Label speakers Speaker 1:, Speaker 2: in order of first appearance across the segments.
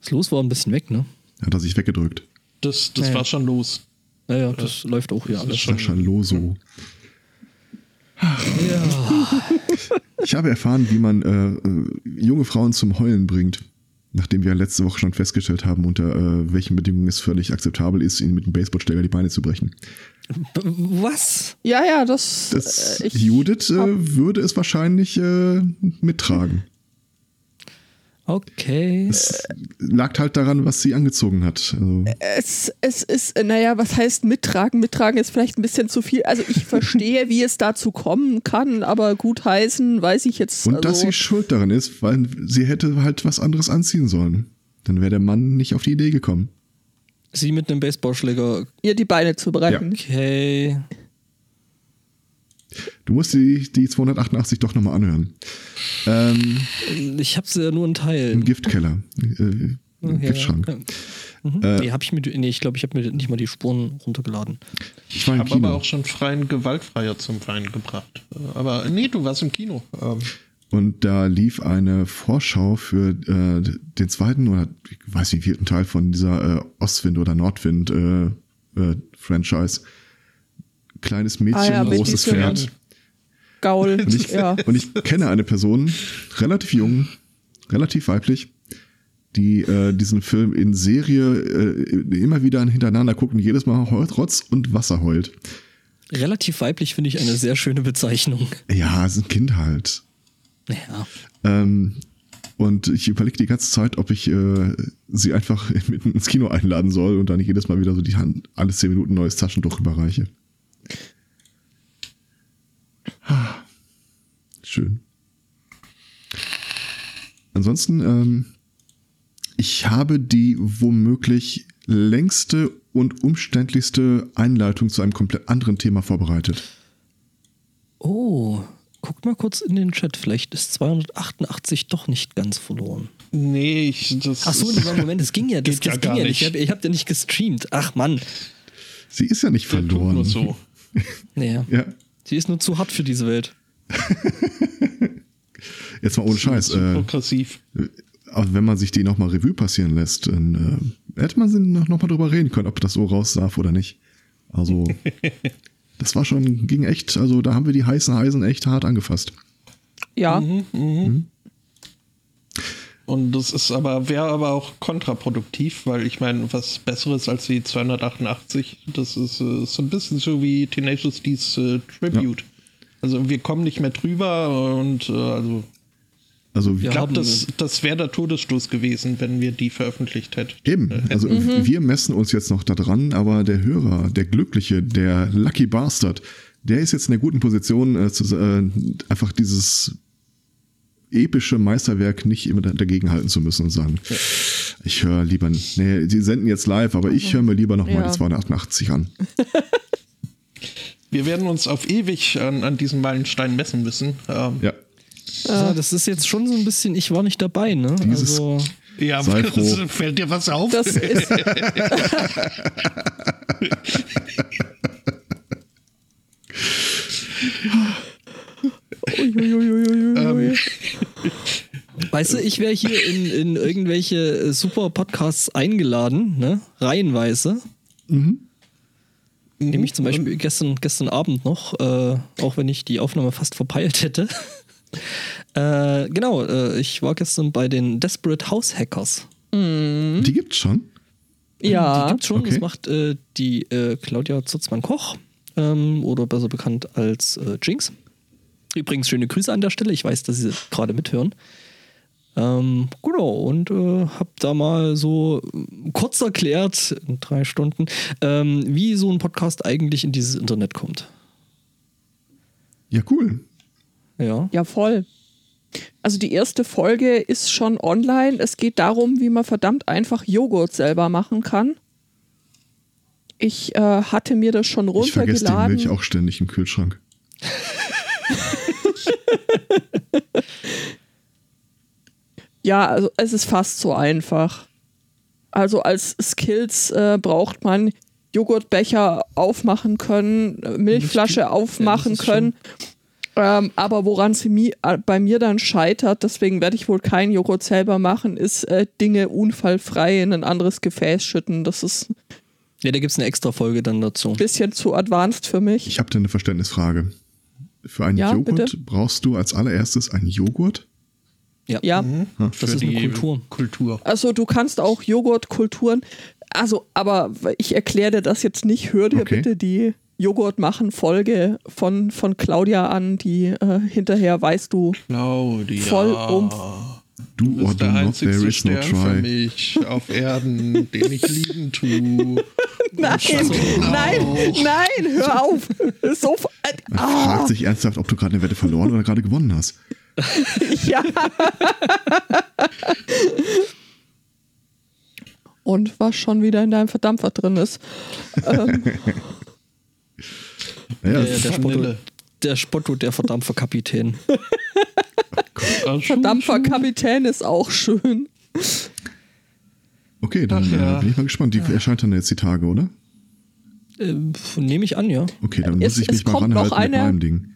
Speaker 1: Das Los war ein bisschen weg, ne?
Speaker 2: Hat er sich weggedrückt.
Speaker 3: Das, das
Speaker 1: Ja,
Speaker 3: war
Speaker 1: ja.
Speaker 3: schon los.
Speaker 1: Naja, das läuft auch hier
Speaker 3: das
Speaker 1: alles.
Speaker 3: ist schon-
Speaker 2: Sascha Loso.
Speaker 1: Ja.
Speaker 2: Ich habe erfahren, wie man äh, äh, junge Frauen zum Heulen bringt. Nachdem wir letzte Woche schon festgestellt haben, unter äh, welchen Bedingungen es völlig akzeptabel ist, ihnen mit einem Baseballschläger die Beine zu brechen.
Speaker 1: B- Was?
Speaker 4: Ja, ja, das.
Speaker 2: Das,
Speaker 4: äh,
Speaker 2: Judith äh, würde es wahrscheinlich äh, mittragen.
Speaker 1: Okay.
Speaker 2: Es lag halt daran, was sie angezogen hat. Also,
Speaker 4: es, es ist, äh, naja, was heißt mittragen? Mittragen ist vielleicht ein bisschen zu viel. Also ich verstehe, wie es dazu kommen kann, aber gut heißen, weiß ich jetzt.
Speaker 2: und
Speaker 4: also,
Speaker 2: dass sie schuld daran ist, weil sie hätte halt was anderes anziehen sollen. Dann wäre der Mann nicht auf die Idee gekommen.
Speaker 1: Sie mit einem Baseballschläger.
Speaker 4: ihr die Beine zu brechen.
Speaker 1: Okay.
Speaker 2: Du musst die, die 288 doch nochmal anhören. Ähm,
Speaker 1: Ich habe sie ja nur in
Speaker 2: Im
Speaker 1: Teilen.
Speaker 2: Giftkeller. Äh, Im
Speaker 1: Okay,
Speaker 2: Giftschrank.
Speaker 1: ja. Mhm.
Speaker 2: Äh,
Speaker 1: nee, hab ich mir, nee, ich glaube, ich habe mir nicht mal die Spuren runtergeladen.
Speaker 2: Ich war im
Speaker 3: Habe aber
Speaker 2: Kino.
Speaker 3: auch schon freien Gewaltfreier zum Verein gebracht. Äh, Aber nee, du warst im Kino. Ähm,
Speaker 2: Und da lief eine Vorschau für äh, den zweiten oder ich weiß nicht, vierten Teil von dieser äh, Ostwind- oder Nordwind-Franchise. Kleines Mädchen,
Speaker 4: Ah ja,
Speaker 2: großes Pferd.
Speaker 4: Gaul.
Speaker 2: Und ich,
Speaker 4: ja.
Speaker 2: und ich kenne eine Person, relativ jung, relativ weiblich, die äh, diesen Film in Serie äh, immer wieder hintereinander guckt und jedes Mal heult, Rotz und Wasser heult.
Speaker 1: Relativ weiblich finde ich eine sehr schöne Bezeichnung.
Speaker 2: Ja, ist ein Kind halt.
Speaker 1: Ja.
Speaker 2: Ähm, und ich überlege die ganze Zeit, ob ich äh, sie einfach mitten ins Kino einladen soll und dann jedes Mal wieder so die Hand alle zehn Minuten neues Taschentuch überreiche. Schön. Ansonsten, ähm, ich habe die womöglich längste und umständlichste Einleitung zu einem komplett anderen Thema vorbereitet.
Speaker 1: Oh, guckt mal kurz in den Chat. Vielleicht ist 288 doch nicht ganz verloren.
Speaker 3: nee, ich, das
Speaker 1: Ach so, Moment, das ging ja, das, das ging ja
Speaker 3: nicht.
Speaker 1: nicht. Ich habe hab ja nicht gestreamt. Ach Mann.
Speaker 2: Sie ist ja nicht verloren.
Speaker 3: nur so.
Speaker 1: Naja.
Speaker 2: Ja.
Speaker 1: Sie ist nur zu hart für diese Welt.
Speaker 2: Jetzt mal ohne Scheiß. Äh,
Speaker 3: progressiv.
Speaker 2: aber wenn man sich die nochmal Revue passieren lässt, dann äh, hätte man sie noch, noch mal drüber reden können, ob das so raus darf oder nicht. Also, das war schon, ging echt, also da haben wir die heißen Eisen echt hart angefasst.
Speaker 4: ja.
Speaker 3: Und das ist aber, wäre aber auch kontraproduktiv, weil ich meine, was Besseres als die 288, das ist äh, so ein bisschen so wie Tenacious D's äh, Tribute. Also wir kommen nicht mehr drüber und äh, also
Speaker 2: Also
Speaker 3: ich
Speaker 1: Ja.
Speaker 3: glaube, das, das wäre der Todesstoß gewesen, wenn wir die veröffentlicht hätten.
Speaker 2: eben, also wir messen uns jetzt noch da dran, aber der Hörer, der Glückliche, der Lucky Bastard, der ist jetzt in der guten Position, äh, zu, äh, einfach dieses epische Meisterwerk nicht immer da- dagegenhalten zu müssen und sagen, ich höre lieber, nee, die senden jetzt live, aber ich höre mir lieber noch mal
Speaker 4: Ja.
Speaker 2: die 288 an.
Speaker 3: Wir werden uns auf ewig an, an diesem Meilenstein messen müssen. Ähm,
Speaker 2: Ja.
Speaker 1: Ja, das ist jetzt schon so ein bisschen, ich war nicht dabei, ne?
Speaker 2: Dieses-
Speaker 1: also,
Speaker 3: ja,
Speaker 2: Sei froh.
Speaker 3: fällt dir was auf?
Speaker 4: Das ist.
Speaker 3: Ähm,
Speaker 1: weißt du, ich wäre hier in, in irgendwelche äh, super Podcasts eingeladen, ne? Reihenweise. Nämlich zum Beispiel gestern, gestern Abend noch, äh, auch wenn ich die Aufnahme fast verpeilt hätte. äh, genau, äh, ich war gestern bei den Desperate House Hackers.
Speaker 2: Die gibt's schon.
Speaker 1: Die
Speaker 4: ja.
Speaker 1: gibt's schon.
Speaker 2: okay.
Speaker 1: Das macht äh, die äh, Claudia Zutzmann-Koch ähm, oder besser bekannt als äh, Jinx. Übrigens schöne Grüße an der Stelle. Ich weiß, dass Sie gerade mithören. Ähm, genau, und äh, habe da mal so äh, kurz erklärt, in drei Stunden, ähm, wie so ein Podcast eigentlich in dieses Internet kommt.
Speaker 2: Ja, cool.
Speaker 1: Ja.
Speaker 4: Ja, voll. Also die erste Folge ist schon online. Es geht darum, wie man verdammt einfach Joghurt selber machen kann. Ich äh, hatte mir das schon
Speaker 2: Ich vergesse die
Speaker 4: runtergeladen.
Speaker 2: Milch auch ständig im Kühlschrank.
Speaker 4: Ja, also es ist fast so einfach. Also als Skills äh, braucht man Joghurtbecher aufmachen können, Milchflasche aufmachen
Speaker 1: ja,
Speaker 4: können. Ähm, aber woran sie mi äh, bei mir dann scheitert, deswegen werde ich wohl keinen Joghurt selber machen, ist äh, Dinge unfallfrei in ein anderes Gefäß schütten. Das ist
Speaker 1: Ja, da gibt es eine extra Folge dann dazu.
Speaker 4: ein bisschen zu advanced für mich.
Speaker 2: Ich habe da eine Verständnisfrage. Für einen
Speaker 4: Ja,
Speaker 2: Joghurt
Speaker 4: bitte?
Speaker 2: brauchst du als allererstes einen Joghurt?
Speaker 1: Ja.
Speaker 4: Ja,
Speaker 1: Das
Speaker 3: Für
Speaker 1: ist eine Kultur.
Speaker 3: Kultur.
Speaker 4: also du kannst auch Joghurtkulturen, also, aber ich erkläre dir das jetzt nicht. Hör dir
Speaker 2: Okay.
Speaker 4: bitte die Joghurt machen Folge von, von Claudia an, die äh, hinterher weißt du
Speaker 3: Claudia.
Speaker 4: voll um.
Speaker 3: Du
Speaker 2: or
Speaker 3: bist
Speaker 2: do
Speaker 3: der
Speaker 2: not,
Speaker 3: einzigste
Speaker 2: there is no
Speaker 3: Stern für
Speaker 2: try.
Speaker 3: mich auf Erden, den ich lieben tue.
Speaker 4: Nein, nein, nein, hör auf. So, äh,
Speaker 2: Man
Speaker 4: ah,
Speaker 2: fragt sich ernsthaft, ob du gerade eine Wette verloren oder gerade gewonnen hast.
Speaker 4: ja. Und was schon wieder in deinem Verdampfer drin ist. Ähm,
Speaker 2: Naja,
Speaker 1: Äh,
Speaker 2: das
Speaker 1: der,
Speaker 2: ist
Speaker 1: Spotto, der Spotto, der Verdampferkapitän.
Speaker 4: Verdampferkapitän ist auch schön.
Speaker 2: okay, dann
Speaker 3: Ach ja.
Speaker 2: äh, bin ich mal gespannt. Die erscheint dann jetzt die Tage, oder?
Speaker 1: Ähm, Nehme ich an, ja.
Speaker 2: Okay, dann
Speaker 4: Es-
Speaker 2: muss ich mich mal ranhalten mit
Speaker 4: eine-
Speaker 2: meinem Ding.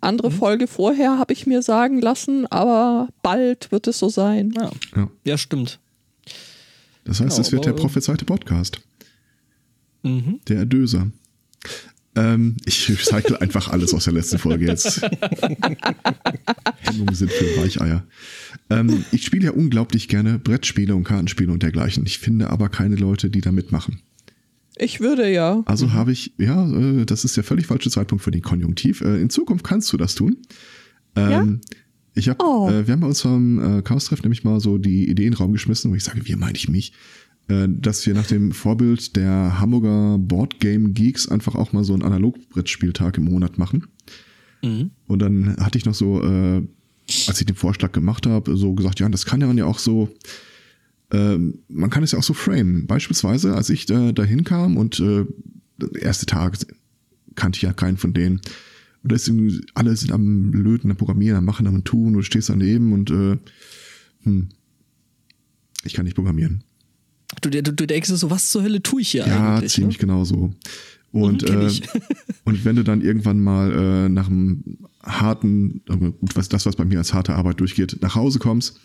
Speaker 4: Andere Folge vorher habe ich mir sagen lassen, aber bald wird es so sein.
Speaker 1: Ja,
Speaker 2: Ja.
Speaker 1: ja stimmt.
Speaker 2: Das heißt,
Speaker 1: Ja,
Speaker 2: es wird der
Speaker 1: aber-
Speaker 2: prophezeite Podcast.
Speaker 1: Mhm.
Speaker 2: Der Erdöser. Ähm, ich recycle einfach alles aus der letzten Folge jetzt. Hemmungen sind für Weicheier. Ähm, ich spiele ja unglaublich gerne Brettspiele und Kartenspiele und dergleichen. Ich finde aber keine Leute, die da mitmachen.
Speaker 4: Ich würde ja.
Speaker 2: Also habe ich, ja, äh, das ist der völlig falsche Zeitpunkt für den Konjunktiv. Äh, in Zukunft kannst du das tun. Ähm, Ich habe,
Speaker 4: Oh.
Speaker 2: äh, wir haben bei uns beim äh, Chaos-Treff nämlich mal so die Idee in den Raum geschmissen, wo ich sage, wir meine ich mich, dass wir nach dem Vorbild der Hamburger Boardgame Geeks einfach auch mal so einen Analogbrettspieltag im Monat machen.
Speaker 1: Mhm.
Speaker 2: Und dann hatte ich noch so, äh, als ich den Vorschlag gemacht habe, so gesagt, ja, das kann ja man ja auch so, ähm, man kann es ja auch so framen. Beispielsweise, als ich äh, dahin kam und äh, erste Tag kannte ich ja keinen von denen. Und da ist alle sind am Löten, am Programmieren, am Machen, am Tun, und du stehst daneben und äh, hm, ich kann nicht programmieren.
Speaker 1: Du, du, du denkst dir so, was zur Hölle tue ich hier
Speaker 2: Ja,
Speaker 1: eigentlich?
Speaker 2: ziemlich
Speaker 1: ne?
Speaker 2: genau so. Und,
Speaker 1: Mhm,
Speaker 2: äh, und wenn du dann irgendwann mal äh, nach einem harten, aber gut, was, das, was bei mir als harte Arbeit durchgeht, nach Hause kommst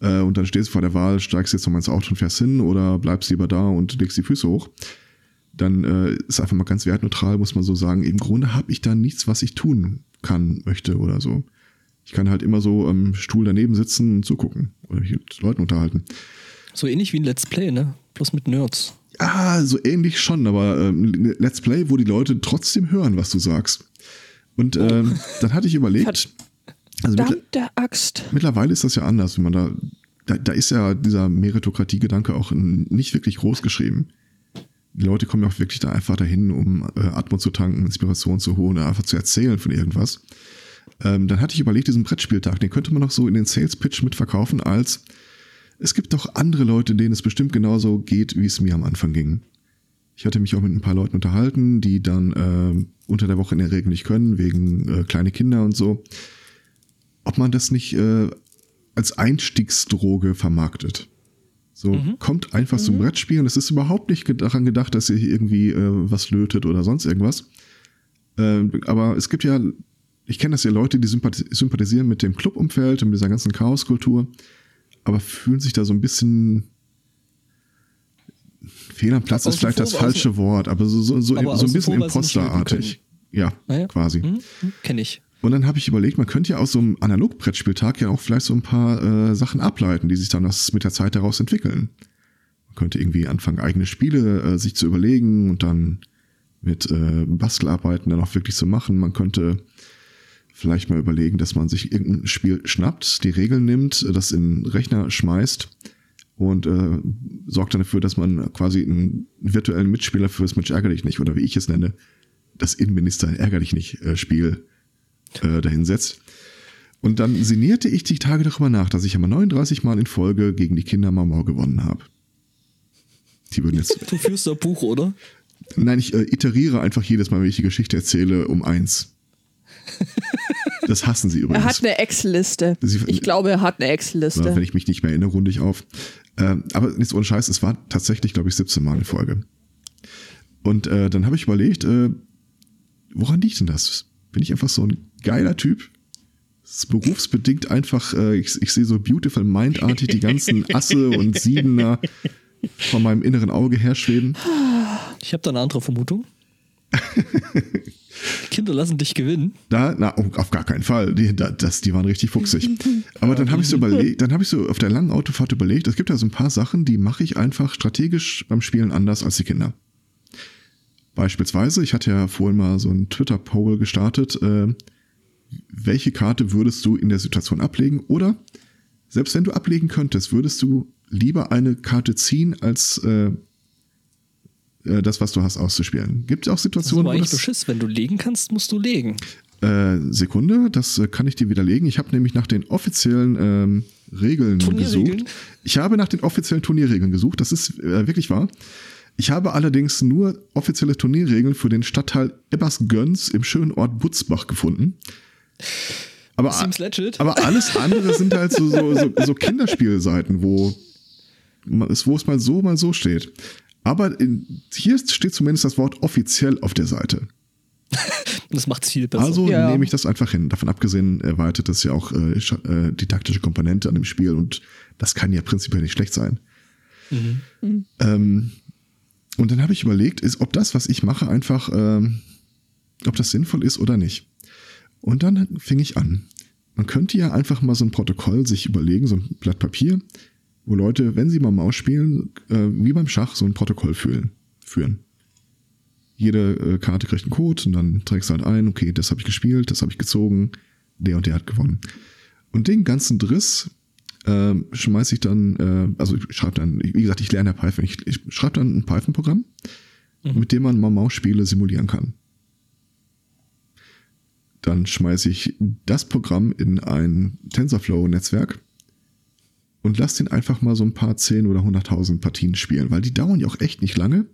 Speaker 2: äh, und dann stehst du vor der Wahl, steigst jetzt nochmal ins Auto und fährst hin oder bleibst lieber da und legst die Füße hoch, dann äh, ist einfach mal ganz wertneutral, muss man so sagen, im Grunde habe ich da nichts, was ich tun kann, möchte oder so. Ich kann halt immer so am Stuhl daneben sitzen und zugucken oder mich mit Leuten unterhalten.
Speaker 1: So ähnlich wie ein Let's Play, ne? Bloß mit Nerds.
Speaker 2: Ah, so ähnlich schon, aber ähm, Let's Play, wo die Leute trotzdem hören, was du sagst. Und ähm, dann hatte ich überlegt, also mittler
Speaker 4: Axt.
Speaker 2: mittlerweile ist das ja anders, wenn man da, da, da ist ja dieser Meritokratie-Gedanke auch nicht wirklich groß geschrieben. Die Leute kommen ja auch wirklich da einfach dahin, um äh, Atmung zu tanken, Inspiration zu holen, einfach zu erzählen von irgendwas. Ähm, dann hatte ich überlegt, diesen Brettspieltag, den könnte man noch so in den Sales Pitch mitverkaufen als es gibt doch andere Leute, denen es bestimmt genauso geht, wie es mir am Anfang ging. Ich hatte mich auch mit ein paar Leuten unterhalten, die dann äh, unter der Woche in der Regel nicht können, wegen äh, kleine Kinder und so. Ob man das nicht äh, als Einstiegsdroge vermarktet. So, kommt einfach zum Brettspielen. Es ist überhaupt nicht daran gedacht, dass ihr hier irgendwie äh, was lötet oder sonst irgendwas. Äh, aber es gibt ja, ich kenne das ja Leute, die sympathis sympathisieren mit dem Clubumfeld und mit dieser ganzen Chaoskultur, aber fühlen sich da so ein bisschen fehl am Platz ist vielleicht
Speaker 1: vor,
Speaker 2: das falsche Wort, aber so, so, so,
Speaker 1: Aber
Speaker 2: so ein bisschen imposterartig. Ja,
Speaker 1: Naja.
Speaker 2: quasi.
Speaker 1: Hm? Hm? Kenn ich.
Speaker 2: Und dann habe ich überlegt, man könnte ja aus so einem Analogbrettspieltag ja auch vielleicht so ein paar äh, Sachen ableiten, die sich dann aus, mit der Zeit daraus entwickeln. Man könnte irgendwie anfangen, eigene Spiele äh, sich zu überlegen und dann mit äh, Bastelarbeiten dann auch wirklich zu machen. Man könnte vielleicht mal überlegen, dass man sich irgendein Spiel schnappt, die Regeln nimmt, das in Rechner schmeißt und äh, sorgt dann dafür, dass man quasi einen virtuellen Mitspieler fürs Mensch ärger dich nicht oder wie ich es nenne, das Innenminister ärger dich nicht äh, Spiel äh, dahinsetzt. Und dann sinnierte ich die Tage darüber nach, dass ich einmal 39 Mal in Folge gegen die Kinder Marmor gewonnen habe. Die würden jetzt.
Speaker 1: Du führst ein Buch, oder?
Speaker 2: Nein, ich äh, iteriere einfach jedes Mal, wenn ich die Geschichte erzähle, um eins. Das hassen sie übrigens.
Speaker 4: Er hat eine Excel-Liste. Ich glaube, er hat eine
Speaker 2: Ja, wenn
Speaker 4: Excel-Liste.
Speaker 2: ich mich nicht mehr erinnere, runde ich auf. Ähm, aber nichts ohne Scheiß, es war tatsächlich, glaube ich, 17 Mal in Folge. Und äh, dann habe ich überlegt, äh, woran liegt denn das? bin ich einfach so ein geiler Typ. Das ist berufsbedingt einfach, äh, ich, ich sehe so Beautiful Mind-artig die ganzen Asse und Siebener von meinem inneren Auge herschweben.
Speaker 1: Ich habe da eine andere Vermutung. Kinder lassen dich gewinnen.
Speaker 2: Da, na, oh, auf gar keinen Fall. Die, da, das, die waren richtig fuchsig. Aber dann habe ich so überlegt, dann habe ich so auf der langen Autofahrt überlegt, es gibt ja so ein paar Sachen, die mache ich einfach strategisch beim Spielen anders als die Kinder. Beispielsweise, ich hatte ja vorhin mal so einen Twitter-Poll gestartet, äh, welche Karte würdest du in der Situation ablegen? Oder selbst wenn du ablegen könntest, würdest du lieber eine Karte ziehen, als äh, äh, das, was du hast, auszuspielen. Gibt es auch
Speaker 1: Das ist
Speaker 2: Situationen,
Speaker 1: aber
Speaker 2: wo das,
Speaker 1: Beschiss. Wenn du legen kannst, musst du legen.
Speaker 2: äh, Sekunde, das äh, kann ich dir widerlegen. Ich habe nämlich nach den offiziellen ähm, Regeln gesucht. Ich habe nach den offiziellen Turnierregeln gesucht. Das ist äh, wirklich wahr. Ich habe allerdings nur offizielle Turnierregeln für den Stadtteil Ebersgöns im schönen Ort Butzbach gefunden. Aber, aber alles andere sind halt so, so, so, so Kinderspielseiten, wo es, wo es mal so, mal so steht. Aber in, hier steht zumindest das Wort offiziell auf der Seite.
Speaker 1: Das macht es viel besser.
Speaker 2: Also
Speaker 4: Ja.
Speaker 2: nehme ich das einfach hin. Davon abgesehen erweitert das ja auch äh, äh, didaktische Komponente an dem Spiel und das kann ja prinzipiell nicht schlecht sein. Ähm, und dann habe ich überlegt, ist, ob das, was ich mache, einfach, ähm, ob das sinnvoll ist oder nicht. Und dann fing ich an. Man könnte ja einfach mal so ein Protokoll sich überlegen, so ein Blatt Papier, wo Leute, wenn sie mal Maus spielen, äh, wie beim Schach, so ein Protokoll fühlen, führen. Jede äh, Karte kriegt einen Code und dann trägst du halt ein, okay, das habe ich gespielt, das habe ich gezogen, der und der hat gewonnen. Und den ganzen Driss ähm, schmeiße ich dann, äh, also ich schreibe dann, wie gesagt, ich lerne ja Python, ich, ich schreibe dann ein Python-Programm, mit dem man mal Maus-Spiele simulieren kann. Dann schmeiße ich das Programm in ein TensorFlow-Netzwerk und lass den einfach mal so ein paar 10 oder 100.000 Partien spielen, weil die dauern ja auch echt nicht lange.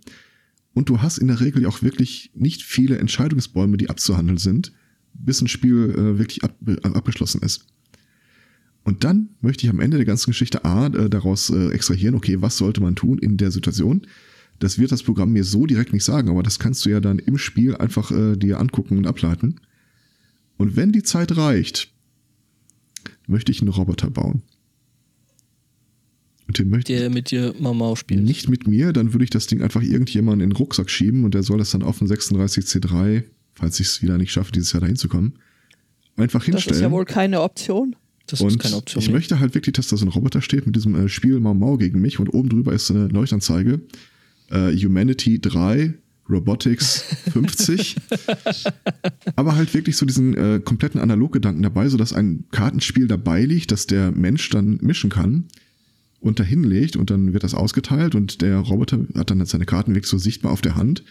Speaker 2: Und du hast in der Regel ja auch wirklich nicht viele Entscheidungsbäume, die abzuhandeln sind, bis ein Spiel äh, wirklich ab, äh, abgeschlossen ist. Und dann möchte ich am Ende der ganzen Geschichte A äh, daraus äh, extrahieren, okay, was sollte man tun in der Situation? Das wird das Programm mir so direkt nicht sagen, aber das kannst du ja dann im Spiel einfach äh, dir angucken und ableiten. Und wenn die Zeit reicht, möchte ich einen Roboter bauen. Und den möchte
Speaker 1: der mit dir Mama spielt.
Speaker 2: nicht mit mir, dann würde ich das Ding einfach irgendjemanden in den Rucksack schieben und der soll das dann auf den 36C3, falls ich es wieder nicht schaffe, dieses Jahr dahin zu kommen, einfach
Speaker 4: Das
Speaker 2: hinstellen.
Speaker 4: ist ja wohl keine Option.
Speaker 1: Das
Speaker 2: und
Speaker 1: ist keine Option.
Speaker 2: ich
Speaker 1: mehr.
Speaker 2: möchte halt wirklich, dass da so ein Roboter steht mit diesem äh, Spiel Mau Mau gegen mich und oben drüber ist eine Leuchtanzeige. Äh, Humanity 3, Robotics 50. Aber halt wirklich so diesen äh, kompletten Analoggedanken dabei, sodass ein Kartenspiel dabei liegt, dass der Mensch dann mischen kann und dahin legt und dann wird das ausgeteilt und der Roboter hat dann seine Karten wirklich so sichtbar auf der Hand.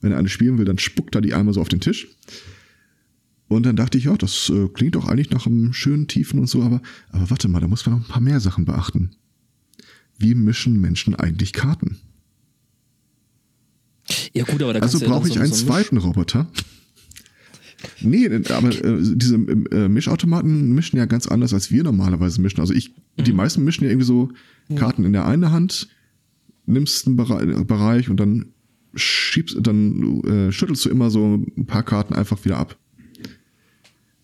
Speaker 2: Wenn er eine spielen will, dann spuckt er die einmal so auf den Tisch. Und dann dachte ich, ja, das äh, klingt doch eigentlich nach einem schönen Tiefen und so, aber, aber warte mal, da muss man noch ein paar mehr Sachen beachten. Wie mischen Menschen eigentlich Karten?
Speaker 1: ja, gut, aber da
Speaker 2: Also
Speaker 1: ja
Speaker 2: brauche
Speaker 1: dann
Speaker 2: ich einen
Speaker 1: so
Speaker 2: zweiten Roboter? Nee, aber äh, diese äh, Mischautomaten mischen ja ganz anders, als wir normalerweise mischen. Also ich, die
Speaker 1: Mhm.
Speaker 2: meisten mischen ja irgendwie so Karten in der einen Hand, nimmst einen Bere Bereich und dann schiebst, dann äh, schüttelst du immer so ein paar Karten einfach wieder ab.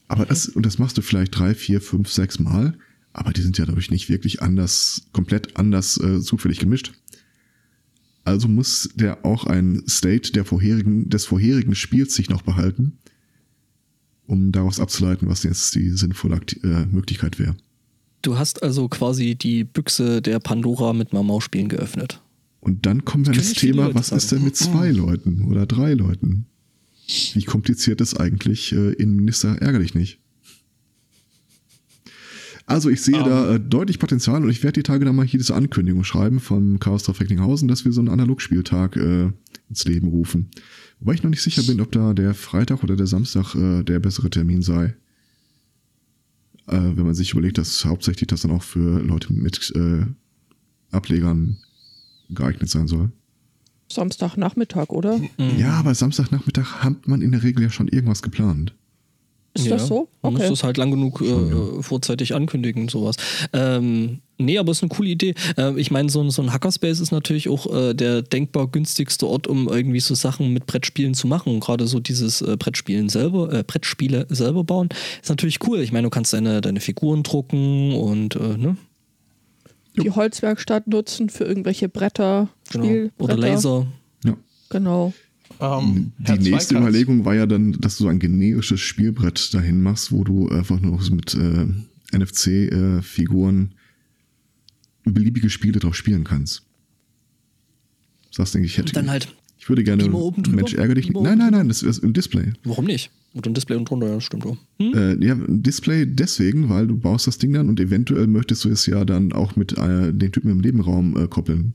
Speaker 2: Aber das, und das machst du vielleicht drei, vier, fünf, sechs Mal, aber die sind ja dadurch nicht wirklich anders, komplett anders äh, zufällig gemischt. Also muss der auch ein State der vorherigen, des vorherigen Spiels sich noch behalten, um daraus abzuleiten, was jetzt die sinnvolle Akti äh, Möglichkeit wäre.
Speaker 1: Du hast also quasi die Büchse der Pandora mit Mamau-Spielen geöffnet.
Speaker 2: Und dann kommen wir an
Speaker 1: Können
Speaker 2: das
Speaker 1: viele
Speaker 2: Thema, was ist
Speaker 1: sagen.
Speaker 2: denn mit zwei Leuten oder drei Leuten? Wie kompliziert ist eigentlich äh, Innenminister ärgerlich nicht? Also ich sehe da äh, deutlich Potenzial und ich werde die Tage dann mal hier diese Ankündigung schreiben vom Chaos Dorf Recklinghausen, dass wir so einen Analogspieltag äh, ins Leben rufen. Wobei ich noch nicht sicher bin, ob da der Freitag oder der Samstag äh, der bessere Termin sei. Äh, wenn man sich überlegt, dass hauptsächlich das dann auch für Leute mit äh, Ablegern geeignet sein soll.
Speaker 4: Samstagnachmittag, oder?
Speaker 1: Mhm.
Speaker 2: Ja, aber Samstagnachmittag hat man in der Regel ja schon irgendwas geplant.
Speaker 4: Ist das so?
Speaker 1: Man muss
Speaker 4: Okay.
Speaker 1: das halt lang genug äh, vorzeitig ankündigen, sowas. Ähm, nee, aber ist eine coole Idee. Ähm, ich meine, so, ein- so ein Hackerspace ist natürlich auch äh, der denkbar günstigste Ort, um irgendwie so Sachen mit Brettspielen zu machen. Gerade so dieses äh, Brettspielen selber, äh, Brettspiele selber bauen, ist natürlich cool. Ich meine, du kannst deine, deine Figuren drucken und äh, ne?
Speaker 4: Die Holzwerkstatt nutzen für irgendwelche Bretter,
Speaker 1: Genau.
Speaker 4: Spielbretter.
Speaker 1: Oder Laser.
Speaker 2: Ja.
Speaker 4: Genau.
Speaker 3: Ähm,
Speaker 2: Die
Speaker 3: Herr
Speaker 2: nächste
Speaker 3: Zweikatz,
Speaker 2: Überlegung war ja dann, dass du so ein generisches Spielbrett dahin machst, wo du einfach nur so mit äh, NFC-Figuren beliebige Spiele drauf spielen kannst. Das denke ich, hätte
Speaker 1: Dann halt,
Speaker 2: ich würde gerne? Mensch ärger dich. Nein, nein, nein, das ist im Display.
Speaker 1: warum nicht? Und ein Display und drunter, ja, stimmt auch. Hm?
Speaker 2: Äh, ja, ein Display deswegen, weil du baust das Ding dann und eventuell möchtest du es ja dann auch mit äh, den Typen im Nebenraum äh, koppeln.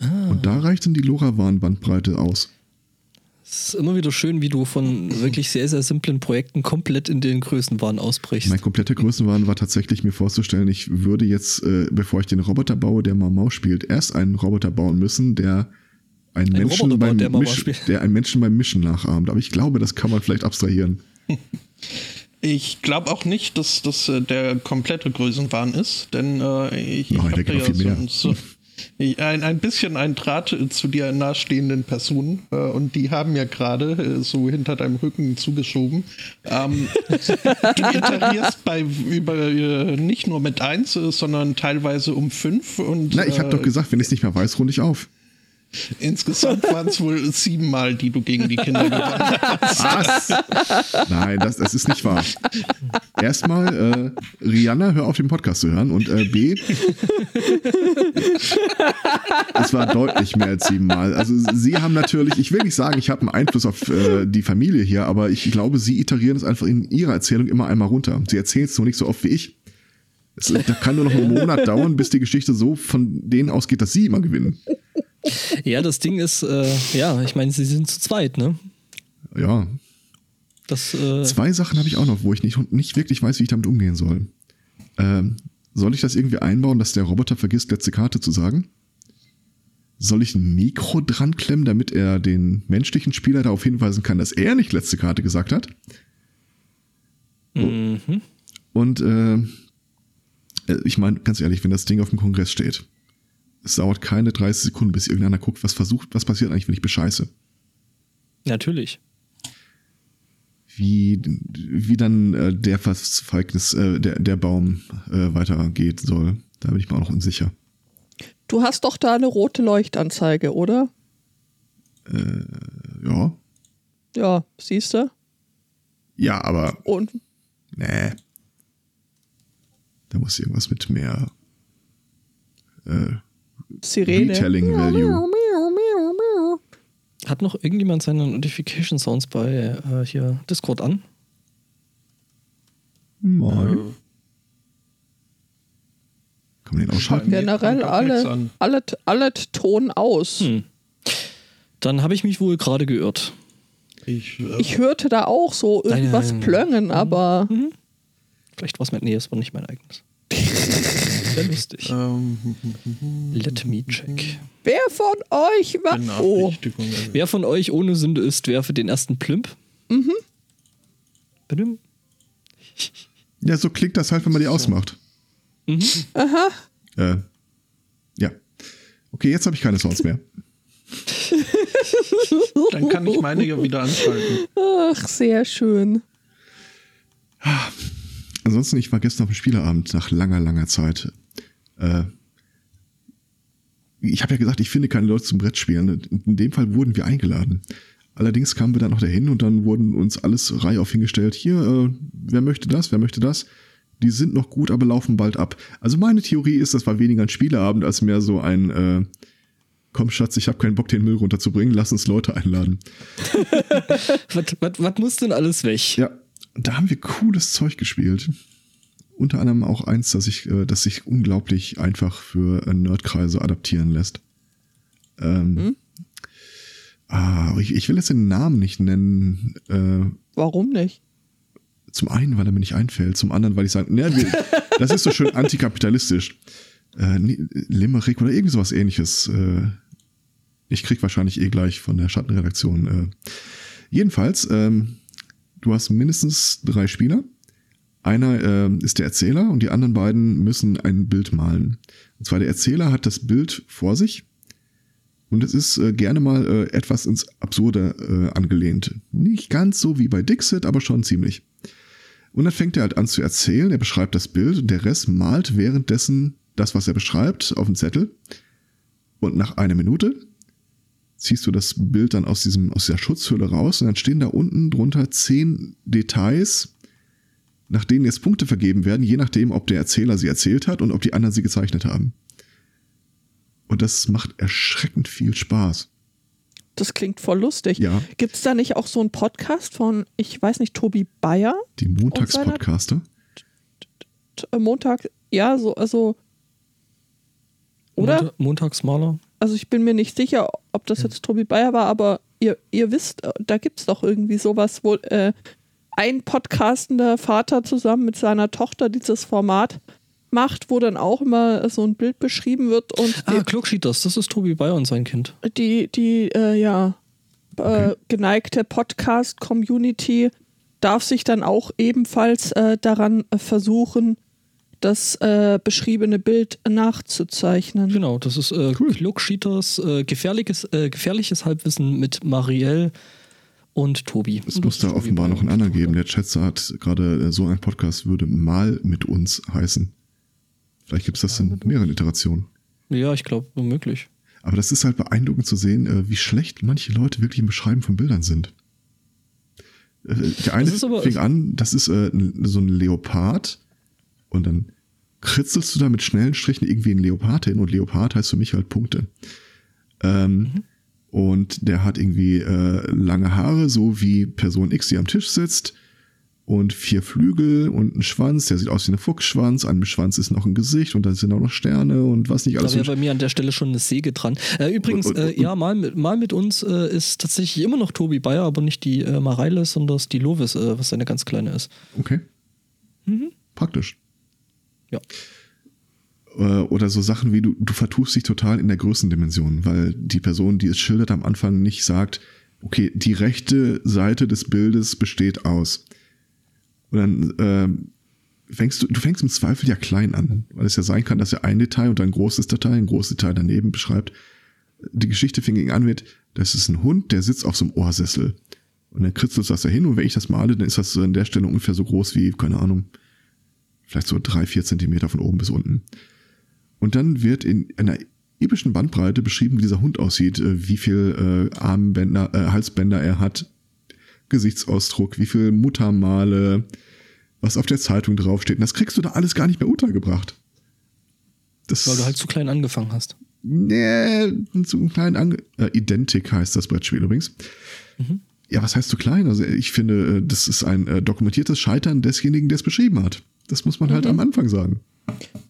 Speaker 1: Ah.
Speaker 2: Und da reicht dann die LoRaWAN-Bandbreite aus.
Speaker 1: Es ist immer wieder schön, wie du von wirklich sehr, sehr simplen Projekten komplett in den Größenwahn ausbrichst.
Speaker 2: Mein kompletter Größenwahn war tatsächlich mir vorzustellen, ich würde jetzt, äh, bevor ich den Roboter baue, der Mau spielt, erst einen Roboter bauen müssen, der einen
Speaker 1: Ein
Speaker 2: Menschen beim
Speaker 1: der spielt.
Speaker 2: der einen Menschen beim Mischen nachahmt. Aber ich glaube, das kann man vielleicht abstrahieren.
Speaker 3: Ich glaube auch nicht, dass das äh, der komplette Größenwahn ist, denn äh, ich, ich habe ja
Speaker 2: viel mehr.
Speaker 3: so, so ein, ein bisschen ein Draht zu dir nahestehenden Personen äh, und die haben ja gerade äh, so hinter deinem Rücken zugeschoben. Ähm, du iterierst bei über äh, nicht nur mit eins, sondern teilweise um fünf und
Speaker 2: Na, ich habe
Speaker 3: äh,
Speaker 2: doch gesagt, wenn ich es nicht mehr weiß, runde ich auf.
Speaker 3: Insgesamt waren es wohl siebenmal, die du gegen die Kinder gewonnen hast.
Speaker 2: Was? Nein, das, das ist nicht wahr. Erstmal, äh, Rihanna, hör auf, den Podcast zu hören. Und äh, B, es war deutlich mehr als siebenmal. Also sie haben natürlich, ich will nicht sagen, ich habe einen Einfluss auf äh, die Familie hier, aber ich glaube, sie iterieren es einfach in ihrer Erzählung immer einmal runter. Sie erzählen es nur nicht so oft wie ich. Es, da kann nur noch einen Monat dauern, bis die Geschichte so von denen ausgeht, dass sie immer gewinnen.
Speaker 1: Ja, das Ding ist, äh, ja, ich meine, sie sind zu zweit, ne?
Speaker 2: Ja,
Speaker 1: Das, äh,
Speaker 2: Zwei Sachen habe ich auch noch, wo ich nicht, nicht wirklich weiß, wie ich damit umgehen soll. Ähm, soll ich das irgendwie einbauen, dass der Roboter vergisst, letzte Karte zu sagen? Soll ich ein Mikro dran klemmen, damit er den menschlichen Spieler darauf hinweisen kann, dass er nicht letzte Karte gesagt hat?
Speaker 1: mhm.
Speaker 2: Und äh, äh, ich meine, ganz ehrlich, wenn das Ding auf dem Kongress steht, es dauert keine 30 Sekunden, bis irgendeiner guckt, was versucht, was passiert eigentlich, wenn ich bescheiße.
Speaker 1: Natürlich.
Speaker 2: wie, wie dann äh, der Verzweignis, äh, der, der Baum äh, weitergeht soll. Da bin ich mir auch noch unsicher.
Speaker 4: Du hast doch da eine rote Leuchtanzeige, oder?
Speaker 2: Ja.
Speaker 4: Ja, siehst du?
Speaker 2: Ja, aber
Speaker 4: Und
Speaker 2: nee. Da muss irgendwas mit mehr äh,
Speaker 4: Sirene.
Speaker 2: Retelling Value.
Speaker 1: Hat noch irgendjemand seine Notification Sounds bei äh, hier Discord an?
Speaker 2: Mal. Kann man den ausschalten?
Speaker 4: Generell alle, alle, alle Ton aus.
Speaker 1: Hm. Dann habe ich mich wohl gerade geirrt.
Speaker 3: Ich, äh,
Speaker 4: Ich hörte da auch so
Speaker 1: Nein,
Speaker 4: irgendwas
Speaker 1: nein, nein.
Speaker 4: plöngen, aber
Speaker 1: Vielleicht war es mein. Nee, es war nicht mein eigenes. Sehr lustig.
Speaker 3: ähm,
Speaker 1: Let me check.
Speaker 4: wer von euch war. Oh,
Speaker 3: Benachrichtigungen.
Speaker 1: Wer von euch ohne Sünde ist, werfe den ersten Plümp. Mhm. Badum.
Speaker 2: Ja, so klingt das halt, wenn man die ausmacht.
Speaker 4: aha.
Speaker 2: Äh, ja. Okay, jetzt habe ich keine Sounds mehr.
Speaker 3: Dann kann ich meine ja wieder anschalten.
Speaker 4: Ach, sehr schön.
Speaker 2: Ansonsten, ich war gestern auf dem Spieleabend nach langer, langer Zeit. Äh, ich habe ja gesagt, ich finde keine Leute zum Brettspielen. In dem Fall wurden wir eingeladen. Allerdings kamen wir dann noch dahin und dann wurden uns alles Reihe auf hingestellt. Hier, äh, wer möchte das, wer möchte das? Die sind noch gut, aber laufen bald ab. Also meine Theorie ist, das war weniger ein Spieleabend als mehr so ein äh, Komm, Schatz, ich habe keinen Bock, den Müll runterzubringen. Lass uns Leute einladen.
Speaker 1: Was, was, was muss denn alles weg?
Speaker 2: Ja, da haben wir cooles Zeug gespielt. Unter anderem auch eins, das sich, äh, das sich unglaublich einfach für äh, Nerdkreise adaptieren lässt. Ähm, ah, ich, ich will jetzt den Namen nicht nennen. Äh,
Speaker 4: Warum nicht?
Speaker 2: zum einen, weil er mir nicht einfällt, zum anderen, weil ich sage, ne, das ist so schön antikapitalistisch. Äh, Limerick oder irgend sowas ähnliches. Äh, ich krieg wahrscheinlich eh gleich von der Schattenredaktion. Äh. Jedenfalls, ähm, du hast mindestens drei Spieler. Einer äh, ist der Erzähler und die anderen beiden müssen ein Bild malen. Und zwar der Erzähler hat das Bild vor sich und es ist äh, gerne mal äh, etwas ins Absurde äh, angelehnt. Nicht ganz so wie bei Dixit, aber schon ziemlich. Und dann fängt er halt an zu erzählen, er beschreibt das Bild und der Rest malt währenddessen das, was er beschreibt, auf den Zettel. Und nach einer Minute ziehst du das Bild dann aus, diesem, aus dieser Schutzhülle raus und dann stehen da unten drunter zehn Details, nach denen jetzt Punkte vergeben werden, je nachdem, ob der Erzähler sie erzählt hat und ob die anderen sie gezeichnet haben. Und das macht erschreckend viel Spaß.
Speaker 4: Das klingt voll lustig.
Speaker 2: Ja.
Speaker 4: Gibt es da nicht auch so einen Podcast von, ich weiß nicht, Tobi Bayer?
Speaker 2: Die Montagspodcaster.
Speaker 4: Montag, ja, so, also. Oder?
Speaker 1: Monta- Montagsmaler.
Speaker 4: Also ich bin mir nicht sicher, ob das jetzt Tobi Bayer war, aber ihr, ihr wisst, äh, da gibt es doch irgendwie sowas, wo äh, ein podcastender Vater zusammen mit seiner Tochter dieses Format macht, wo dann auch immer so ein Bild beschrieben wird und
Speaker 1: Ah, Cloaksheeters, das ist Tobi Bayer und sein Kind.
Speaker 4: die, die, äh, ja, äh, geneigte Podcast-Community darf sich dann auch ebenfalls äh, daran äh, versuchen, das äh, beschriebene Bild nachzuzeichnen.
Speaker 1: Genau, das ist äh, Cloaksheeters, äh, gefährliches, äh, gefährliches Halbwissen mit Marielle und Tobi.
Speaker 2: Es muss da
Speaker 1: Tobi
Speaker 2: offenbar noch einen anderen geben. Der Chat sagt gerade, äh, so ein Podcast würde mal mit uns heißen. Vielleicht gibt es das in mehreren Iterationen.
Speaker 1: Ja, ich glaube, womöglich.
Speaker 2: Aber das ist halt beeindruckend zu sehen, äh, wie schlecht manche Leute wirklich im Beschreiben von Bildern sind. Äh, Der eine fing an, das ist so ein Leopard und dann kritzelst du da mit schnellen Strichen irgendwie einen Leopard hin und Leopard heißt für mich halt Punkte. Ähm,
Speaker 1: Mhm.
Speaker 2: Und der hat irgendwie äh, lange Haare, so wie Person X, die am Tisch sitzt und vier Flügel und einen Schwanz, der sieht aus wie ein Fuchsschwanz, an dem Schwanz ist noch ein Gesicht und dann sind auch noch Sterne und was nicht
Speaker 1: Da
Speaker 2: alles.
Speaker 1: wäre bei mir an der Stelle schon eine Säge dran. Äh, übrigens,
Speaker 2: Und- und-
Speaker 1: äh, ja, mal mit, mal mit uns äh, ist tatsächlich immer noch Tobi Bayer, aber nicht die äh, Mareile, sondern die Lovis, äh, was eine ganz kleine ist.
Speaker 2: Okay. Praktisch.
Speaker 1: Ja.
Speaker 2: Äh, Oder so Sachen wie du, du vertust dich total in der Größendimension, weil die Person, die es schildert, am Anfang nicht sagt, okay, die rechte Seite des Bildes besteht aus. Und dann ähm, fängst du, du fängst im Zweifel ja klein an, weil es ja sein kann, dass er ein Detail und ein großes Detail, ein großes Detail daneben beschreibt. Die Geschichte fing an mit, das ist ein Hund, der sitzt auf so einem Ohrsessel. Und dann kritzelst du das da hin und wenn ich das male, dann ist das an der Stelle ungefähr so groß wie, keine Ahnung, vielleicht so drei, vier Zentimeter von oben bis unten. Und dann wird in einer epischen Bandbreite beschrieben, wie dieser Hund aussieht, äh, wie viel äh, Armbänder, äh, Halsbänder er hat, Gesichtsausdruck, wie viel Muttermale, was auf der Zeitung draufsteht. Und das kriegst du da alles gar nicht mehr untergebracht. Das
Speaker 1: Weil du halt zu klein angefangen hast.
Speaker 2: Nee, zu kleinen Ange äh, Identik heißt das Brettspiel übrigens. Ja, was heißt zu klein? Also ich finde, äh, das ist ein äh, dokumentiertes Scheitern desjenigen, der es beschrieben hat. Das muss man halt am Anfang sagen.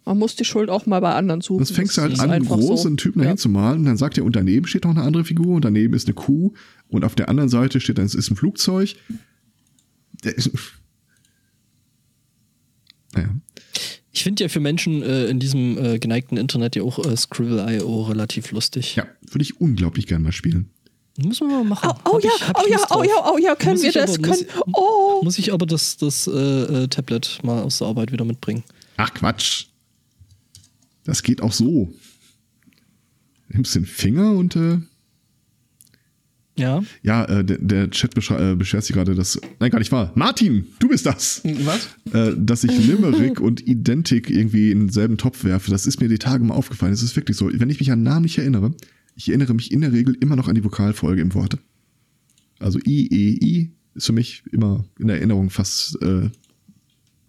Speaker 4: Man muss die Schuld auch mal bei anderen suchen.
Speaker 2: Das fängst du halt an, einen großen Typen dahin
Speaker 4: Ja.
Speaker 2: zu malen und dann sagt er, und daneben steht noch eine andere Figur und daneben ist eine Kuh und auf der anderen Seite steht dann, es ist ein Flugzeug. Der ist, naja.
Speaker 1: Ich finde ja für Menschen äh, in diesem äh, geneigten Internet ja auch äh, Scribble.io relativ lustig.
Speaker 2: Ja, würde ich unglaublich gerne mal spielen.
Speaker 1: Müssen wir mal machen.
Speaker 4: Oh, oh ja,
Speaker 1: ich-
Speaker 4: oh ja, oh ja, oh ja, können
Speaker 1: Muss
Speaker 4: wir das?
Speaker 1: aber- muss
Speaker 4: Können,
Speaker 1: ich-
Speaker 4: oh,
Speaker 1: Muss ich aber das, das äh, äh, Tablet mal aus der Arbeit wieder mitbringen.
Speaker 2: Ach Quatsch. Das geht auch so. Nimmst den Finger und äh,
Speaker 1: Ja.
Speaker 2: ja, äh, der, der Chat beschre- äh, beschert sich gerade, dass. Nein, gar nicht wahr. Martin, du bist das.
Speaker 3: Was?
Speaker 2: Äh, dass ich Limerick und Identik irgendwie in denselben Topf werfe. Das ist mir die Tage mal aufgefallen. Es ist wirklich so. Wenn ich mich an Namen nicht erinnere, ich erinnere mich in der Regel immer noch an die Vokalfolge im Worte. Also I, E, I ist für mich immer in Erinnerung fast äh,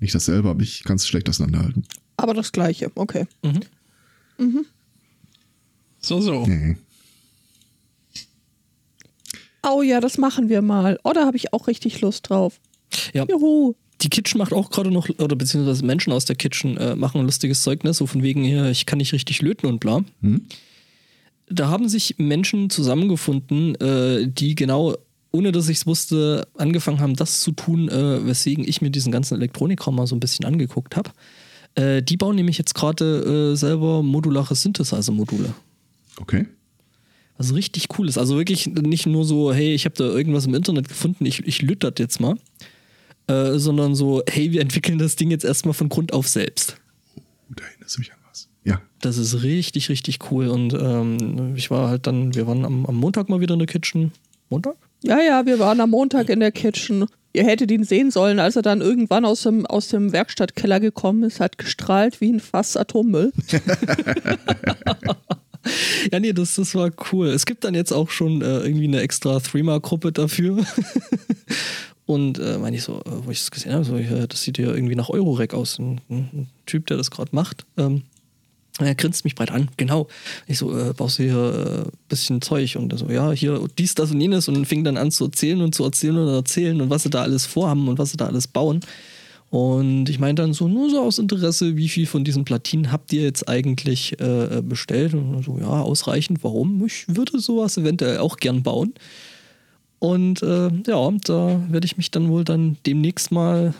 Speaker 2: nicht dasselbe, aber ich kann es schlecht auseinanderhalten.
Speaker 4: aber das Gleiche, okay.
Speaker 3: So, so.
Speaker 2: Nee.
Speaker 4: Oh ja, das machen wir mal. Oh, da habe ich auch richtig Lust drauf.
Speaker 1: Ja.
Speaker 4: Juhu.
Speaker 1: Die Kitchen macht auch gerade noch, oder beziehungsweise Menschen aus der Kitchen äh, machen ein lustiges Zeugnis, so von wegen hier, ich kann nicht richtig löten und bla. Da haben sich Menschen zusammengefunden, äh, die genau, ohne dass ich es wusste, angefangen haben, das zu tun, äh, weswegen ich mir diesen ganzen Elektronikraum mal so ein bisschen angeguckt habe. Äh, die bauen nämlich jetzt gerade äh, selber modulare Synthesizer-Module.
Speaker 2: Okay.
Speaker 1: Also richtig cool ist. Also wirklich nicht nur so, hey, ich habe da irgendwas im Internet gefunden, ich, ich lüt das jetzt mal. äh, sondern so, hey, wir entwickeln das Ding jetzt erstmal von Grund auf selbst.
Speaker 2: Oh, da erinnerst du mich an was. Ja.
Speaker 1: Das ist richtig, richtig cool. Und ähm, ich war halt dann, wir waren am, am Montag mal wieder in der Kitchen. Montag?
Speaker 4: Ja, ja, wir waren am Montag in der Kitchen. Ihr hättet ihn sehen sollen, als er dann irgendwann aus dem, aus dem Werkstattkeller gekommen ist, hat gestrahlt wie ein Fass Atommüll.
Speaker 1: Ja, nee, das, das war cool. Es gibt dann jetzt auch schon äh, irgendwie eine extra Threema-Gruppe dafür. Und äh, meine ich so, äh, wo ich das gesehen habe, so, ja, das sieht ja irgendwie nach Eurorec aus. Ein, ein Typ, der das gerade macht. Ähm, er grinst mich breit an, genau. Ich so, äh, brauchst du hier ein äh, bisschen Zeug? Und er so, ja, hier dies, das und jenes. Und fing dann an zu erzählen und zu erzählen und erzählen und was sie da alles vorhaben und was sie da alles bauen. Und ich meinte dann so, nur so aus Interesse, wie viel von diesen Platinen habt ihr jetzt eigentlich äh, bestellt? Und so, ja, ausreichend. Warum? Ich würde sowas eventuell auch gern bauen. Und äh, ja, da werde ich mich dann wohl dann demnächst mal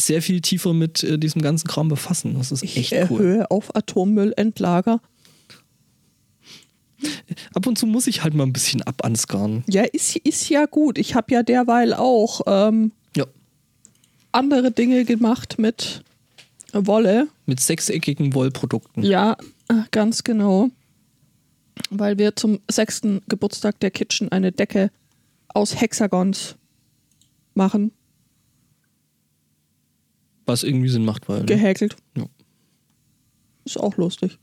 Speaker 1: sehr viel tiefer mit äh, diesem ganzen Kram befassen. Das ist
Speaker 4: Ich
Speaker 1: echt
Speaker 4: erhöhe
Speaker 1: cool.
Speaker 4: auf Atommüllendlager.
Speaker 1: Ab und zu muss ich halt mal ein bisschen abanskarren.
Speaker 4: Ja, ist, ist ja gut. Ich habe ja derweil auch ähm,
Speaker 1: Ja.
Speaker 4: andere Dinge gemacht mit Wolle.
Speaker 1: Mit sechseckigen Wollprodukten.
Speaker 4: Ja, äh, ganz genau. Weil wir zum sechsten Geburtstag der Kitchen eine Decke aus Hexagons machen,
Speaker 1: Was irgendwie Sinn macht, weil. Ne?
Speaker 4: gehäkelt.
Speaker 1: Ja.
Speaker 4: Ist auch lustig.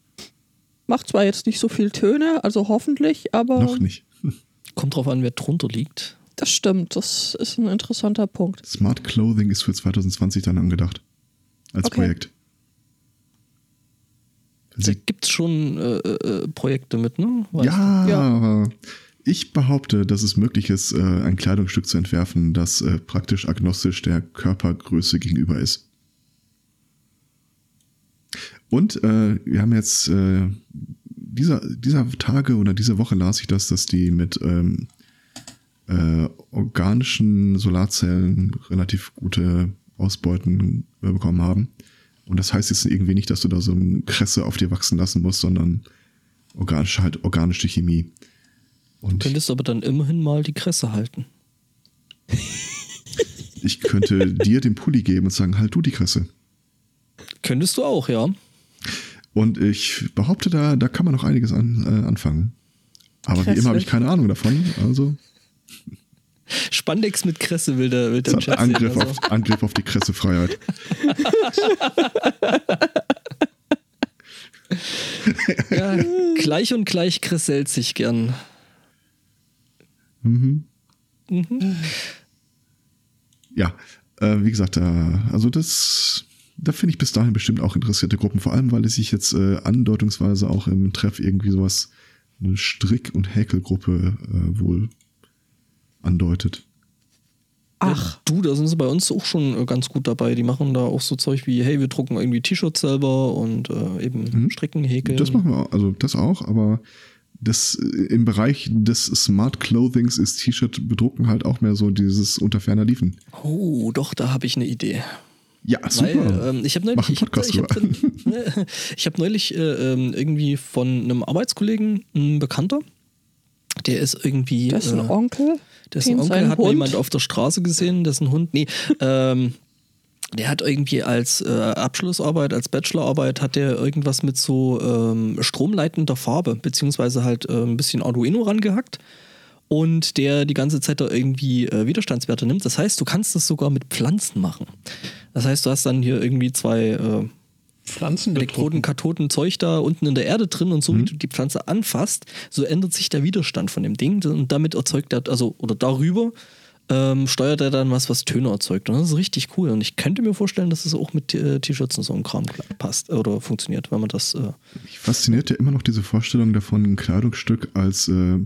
Speaker 4: Macht zwar jetzt nicht so viel Töne, also hoffentlich, aber
Speaker 2: Noch nicht.
Speaker 1: Kommt drauf an, wer drunter liegt.
Speaker 4: das stimmt. Das ist ein interessanter Punkt.
Speaker 2: Smart Clothing ist für 2020 dann angedacht. Als
Speaker 4: Okay.
Speaker 2: Projekt.
Speaker 1: Da
Speaker 2: Sie,
Speaker 1: gibt es schon äh, äh, Projekte mit, ne? Weißt
Speaker 2: ja,
Speaker 4: Ja.
Speaker 2: ich behaupte, dass es möglich ist, äh, ein Kleidungsstück zu entwerfen, das äh, praktisch agnostisch der Körpergröße gegenüber ist. Und äh, wir haben jetzt äh, dieser, dieser Tage oder diese Woche las ich das, dass die mit ähm, äh, organischen Solarzellen relativ gute Ausbeuten äh, bekommen haben. Und das heißt jetzt irgendwie nicht, dass du da so eine Kresse auf dir wachsen lassen musst, sondern organisch halt organische Chemie.
Speaker 1: Du
Speaker 2: Und
Speaker 1: könntest aber dann immerhin mal die Kresse halten.
Speaker 2: ich könnte dir den Pulli geben und sagen, halt du die Kresse.
Speaker 1: Könntest du auch, ja.
Speaker 2: Und ich behaupte, da, da kann man noch einiges an, äh, anfangen. Aber wie immer habe ich keine Ahnung davon. Also
Speaker 1: Spandex mit Kresse will der, will der Chat
Speaker 2: Angriff,
Speaker 1: sehen, also.
Speaker 2: auf, Angriff auf die Kressefreiheit.
Speaker 1: Ja, gleich und gleich kresselt sich gern.
Speaker 2: Ja, äh, wie gesagt, äh, also das, da finde ich bis dahin bestimmt auch interessierte Gruppen, vor allem weil es sich jetzt äh, andeutungsweise auch im Treff irgendwie sowas, eine Strick- und Häkelgruppe äh, wohl andeutet.
Speaker 4: Ach,
Speaker 1: Du, da sind sie bei uns auch schon äh, ganz gut dabei. Die machen da auch so Zeug wie, hey, wir drucken irgendwie T-Shirts selber und äh, eben stricken, häkeln.
Speaker 2: Das machen wir auch, also das auch, aber das äh, im Bereich des Smart Clothings ist T-Shirt bedrucken halt auch mehr so dieses unter ferner Liefen.
Speaker 1: Oh, doch, da habe ich eine Idee.
Speaker 2: Ja, super.
Speaker 1: Weil ähm, ich habe neulich, ich hab, ich hab, dann- ich hab neulich äh, ähm, irgendwie von einem Arbeitskollegen, ein Bekannter, der ist irgendwie.
Speaker 4: das ist ein
Speaker 1: äh,
Speaker 4: Onkel.
Speaker 1: Dessen
Speaker 4: den
Speaker 1: Onkel
Speaker 4: sein
Speaker 1: hat
Speaker 4: Hund-
Speaker 1: jemand auf der Straße gesehen, dessen Hund, nee, ähm, der hat irgendwie als äh, Abschlussarbeit, als Bachelorarbeit, hat der irgendwas mit so ähm, stromleitender Farbe, beziehungsweise halt äh, ein bisschen Arduino rangehackt und der die ganze Zeit da irgendwie äh, Widerstandswerte nimmt. Das heißt, du kannst das sogar mit Pflanzen machen. Das heißt, du hast dann hier irgendwie zwei äh,
Speaker 3: Pflanzen
Speaker 1: Elektroden, Kathoden, Zeug da unten in der Erde drin und so wie du die Pflanze anfasst, so ändert sich der Widerstand von dem Ding und damit erzeugt er, also oder darüber ähm, steuert er dann was, was Töne erzeugt. Und das ist richtig cool. Und ich könnte mir vorstellen, dass es auch mit äh, T-Shirts und so einem Kram passt oder funktioniert, wenn man das. Äh,
Speaker 2: Mich fasziniert ja immer noch diese Vorstellung davon, ein Kleidungsstück als äh,